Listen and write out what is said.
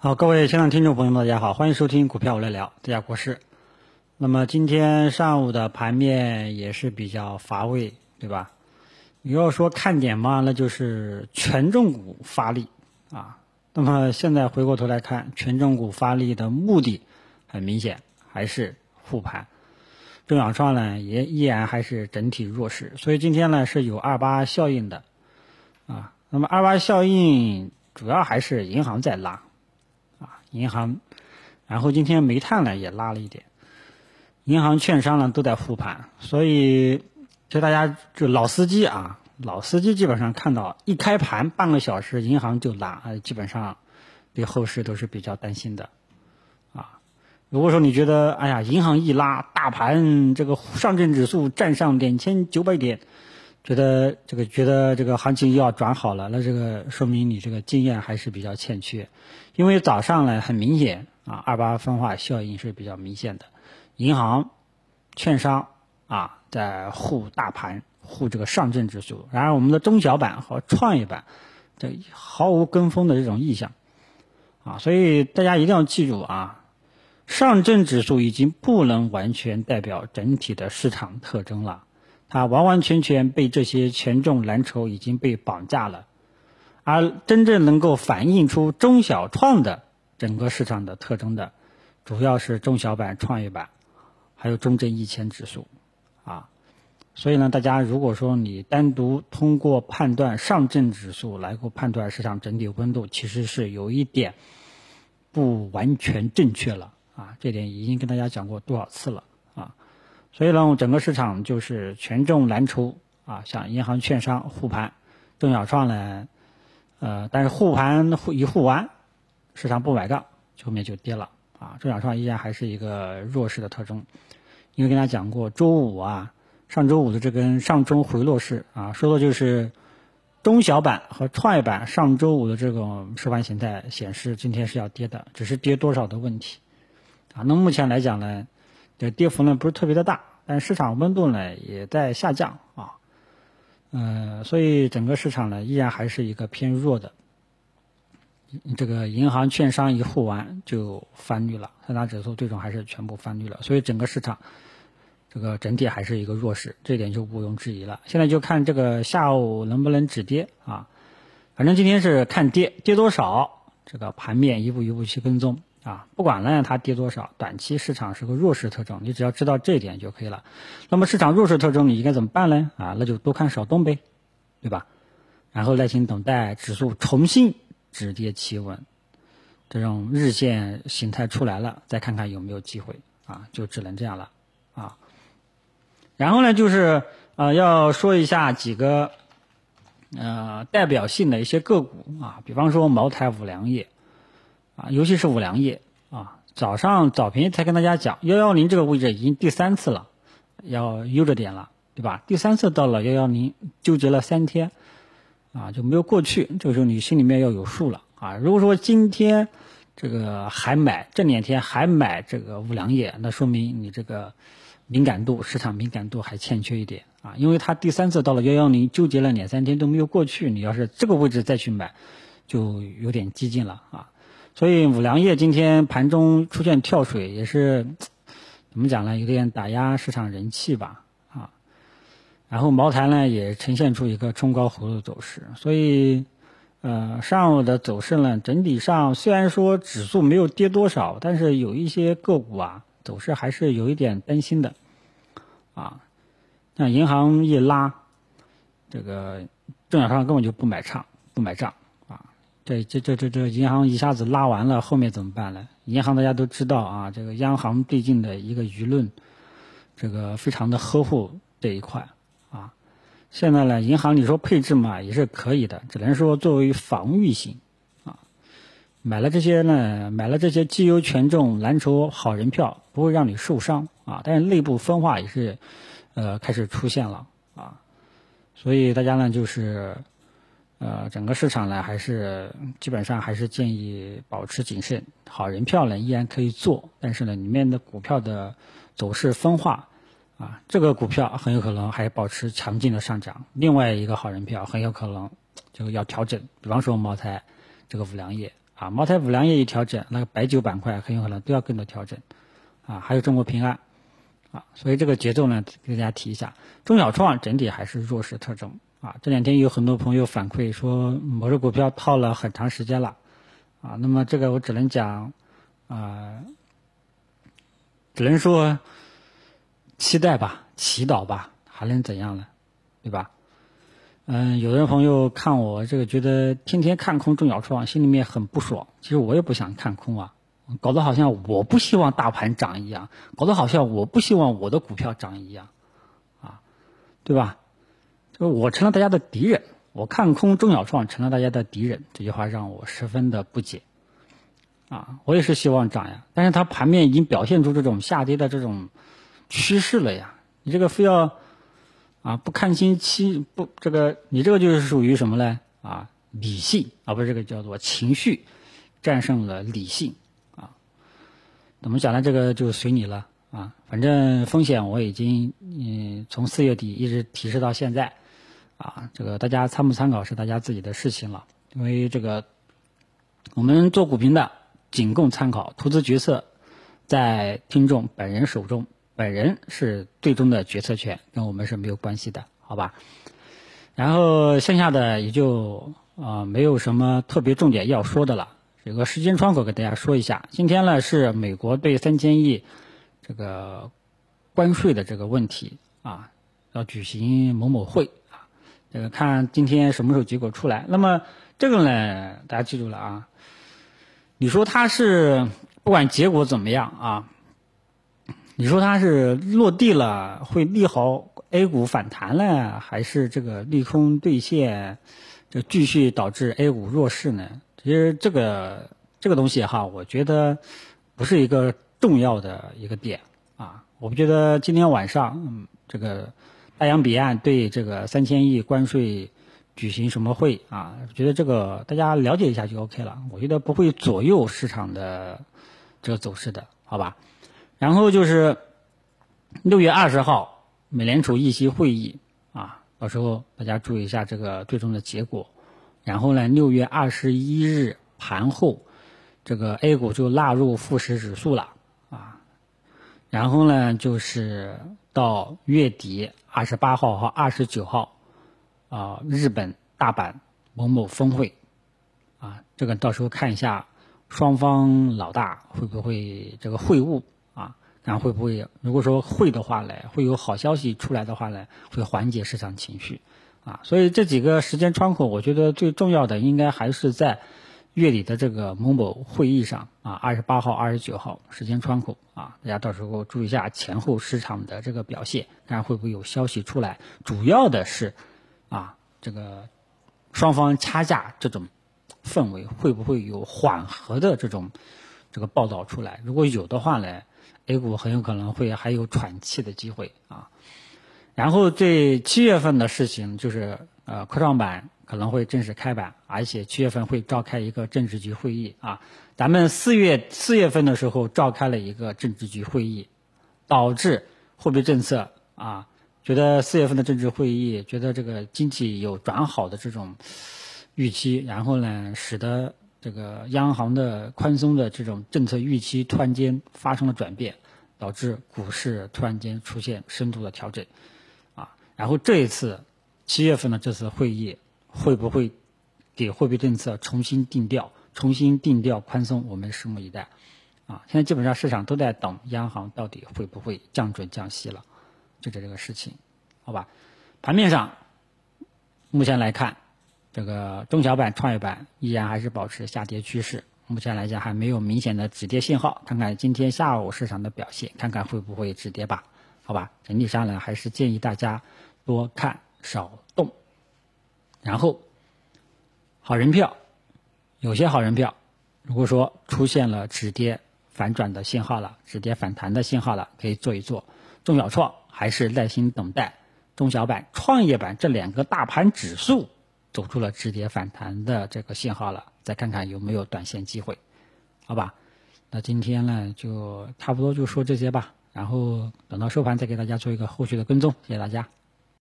好，各位现场听众朋友们，大家好，欢迎收听股票我来聊，大家国师。那么今天上午的盘面也是比较乏味，对吧？你要说看点嘛，那就是权重股发力啊。那么现在回过头来看，权重股发力的目的很明显，还是护盘。中小创呢也依然还是整体弱势，所以今天呢是有二八效应的啊。那么二八效应主要还是银行在拉，银行，然后今天煤炭呢也拉了一点，银行、券商呢都在护盘，所以其实大家就老司机啊，老司机基本上看到一开盘半个小时银行就拉，呃，基本上对后市都是比较担心的啊。如果说你觉得，哎呀，银行一拉，大盘这个上证指数站上两千九百点，觉得这个觉得这个行情又要转好了，那这个说明你这个经验还是比较欠缺。因为早上呢，很明显啊，二八分化效应是比较明显的，银行、券商啊在护大盘，护这个上证指数，然而我们的中小板和创业板，这毫无跟风的这种意向啊，所以大家一定要记住啊。上证指数已经不能完全代表整体的市场特征了，它完完全全被这些权重蓝筹已经被绑架了，而真正能够反映出中小创的整个市场的特征的，主要是中小板、创业板，还有中证一千指数，啊，所以呢，大家如果说你单独通过判断上证指数来够判断市场整体温度，其实是有一点不完全正确了。啊，这点已经跟大家讲过多少次了！所以呢，整个市场就是权重蓝筹啊，像银行、券商护盘，中小创呢，呃，但是护盘护一护完，市场不买账，后面就跌了啊。中小创依然还是一个弱势的特征，因为跟大家讲过，周五啊，上周五的这根上中回落式啊，说的就是中小板和创业板上周五的这种收盘形态显示今天是要跌的，只是跌多少的问题。啊，那目前来讲呢，这跌幅呢不是特别的大，但市场温度呢也在下降啊，呃，所以整个市场呢依然还是一个偏弱的。这个银行、券商一护完就翻绿了，三大指数最终还是全部翻绿了，所以整个市场这个整体还是一个弱势，这点就毋庸置疑了。现在就看这个下午能不能止跌啊，反正今天是看跌，跌多少，这个盘面一步一步去跟踪。啊，不管呢它跌多少，短期市场是个弱势特征，你只要知道这一点就可以了。那么市场弱势特征你应该怎么办呢？啊，那就多看少动呗，对吧？然后耐心等待指数重新止跌企稳，这种日线形态出来了，再看看有没有机会啊，就只能这样了啊。然后呢，就是呃要说一下几个呃代表性的一些个股啊，比方说茅台、五粮液。啊，尤其是五粮液啊，早上早评才跟大家讲，幺幺零这个位置已经第三次了，要悠着点了，对吧？第三次到了幺幺零，纠结了三天，啊，就没有过去，这个时候你心里面要有数了啊。如果说今天这个还买这两天还买这个五粮液，那说明你这个敏感度市场敏感度还欠缺一点啊，因为它第三次到了幺幺零，纠结了两三天都没有过去，你要是这个位置再去买，就有点激进了啊。所以五粮液今天盘中出现跳水，也是怎么讲呢？有点打压市场人气吧，啊。然后茅台呢也呈现出一个冲高回落的走势，所以呃上午的走势呢，整体上虽然说指数没有跌多少，但是有一些个股啊走势还是有一点担心的，啊，像银行一拉，这个中小商根本就不买账，不买账。这这这这这银行一下子拉完了，后面怎么办呢？银行大家都知道啊，这个央行最近的一个舆论，这个非常的呵护这一块啊。现在呢，银行你说配置嘛也是可以的，只能说作为防御型啊。买了这些呢，买了这些绩优权重蓝筹好人票，不会让你受伤啊。但是内部分化也是呃开始出现了啊，所以大家呢就是。呃，整个市场呢，还是基本上还是建议保持谨慎。好人票呢依然可以做，但是呢，里面的股票的走势分化，啊，这个股票很有可能还保持强劲的上涨。另外一个好人票很有可能就要调整，比方说茅台，这个五粮液啊，茅台、五粮液一调整，那个白酒板块很有可能都要跟着调整，啊，还有中国平安，啊，所以这个节奏呢，给大家提一下。中小创整体还是弱势特征，啊，这两天有很多朋友反馈说某只股票套了很长时间了，啊，那么这个我只能讲，啊，只能说期待吧，祈祷吧，还能怎样呢？对吧？嗯，有的朋友看我这个觉得天天看空中小创，心里面很不爽。其实我也不想看空啊，搞得好像我不希望大盘涨一样，搞得好像我不希望我的股票涨一样，啊，对吧？我成了大家的敌人，我看空中小创成了大家的敌人，这句话让我十分的不解。啊，我也是希望涨呀，但是它盘面已经表现出这种下跌的这种趋势了呀，你这个非要。啊，不看清期不这个，你这个就是属于什么呢？啊，理性啊，不是这个叫做情绪战胜了理性啊。怎么讲呢？这个就随你了啊。反正风险我已经嗯从四月底一直提示到现在啊，这个大家参不参考是大家自己的事情了。因为这个我们做股评的仅供参考，投资决策在听众本人手中。本人是最终的决策权，跟我们是没有关系的，好吧？然后剩下的也就啊没有什么特别重点要说的了。有个时间窗口给大家说一下，今天呢是美国对三千亿这个关税的这个问题啊要举行某某会，这个看今天什么时候结果出来。那么这个呢，大家记住了啊，你说它是不管结果怎么样啊。你说它是落地了会利好 A 股反弹呢，还是这个利空兑现，就继续导致 A 股弱势呢？其实这个这个东西哈，我觉得不是一个重要的一个点啊。我不觉得今天晚上嗯，这个大洋彼岸对这个三千亿关税举行什么会啊？觉得这个大家了解一下就 OK 了。我觉得不会左右市场的这个走势的，好吧？然后就是六月二十号美联储议息会议啊，到时候大家注意一下这个最终的结果。然后呢，六月二十一日盘后，这个 A 股就纳入富时指数了啊。然后呢，就是到月底二十八号和二十九号啊，日本大阪某某峰会啊，这个到时候看一下双方老大会不会这个会晤。看会不会，如果说会的话呢，会有好消息出来的话呢，会缓解市场情绪，啊，所以这几个时间窗口，我觉得最重要的应该还是在月底的这个某某会议上，啊，二十八号、二十九号时间窗口，啊，大家到时候注意一下前后市场的这个表现，看会不会有消息出来。主要的是，啊，这个双方掐架这种氛围会不会有缓和的这种这个报道出来？如果有的话呢？A 股很有可能会还有喘气的机会啊，然后这七月份的事情就是呃科创板可能会正式开板，而且七月份会召开一个政治局会议啊。咱们四月四月份的时候召开了一个政治局会议，导致货币政策啊觉得四月份的政治会议觉得这个经济有转好的这种预期，然后呢使得。这个央行的宽松的这种政策预期突然间发生了转变，导致股市突然间出现深度的调整，啊，然后这一次七月份的这次会议会不会给货币政策重新定调、重新定调宽松？我们拭目以待，啊，现在基本上市场都在等央行到底会不会降准降息了，就这这个事情，好吧？盘面上目前来看。这个中小板、创业板依然还是保持下跌趋势，目前来讲还没有明显的止跌信号。看看今天下午市场的表现，看看会不会止跌吧？好吧，整体上呢，还是建议大家多看少动。然后，好人票，有些好人票，如果说出现了止跌反转的信号了，止跌反弹的信号了，可以做一做。中小创还是耐心等待，中小板、创业板这两个大盘指数。走出了止跌反弹的这个信号了，再看看有没有短线机会，好吧？那今天呢，就差不多就说这些吧，然后等到收盘再给大家做一个后续的跟踪，谢谢大家。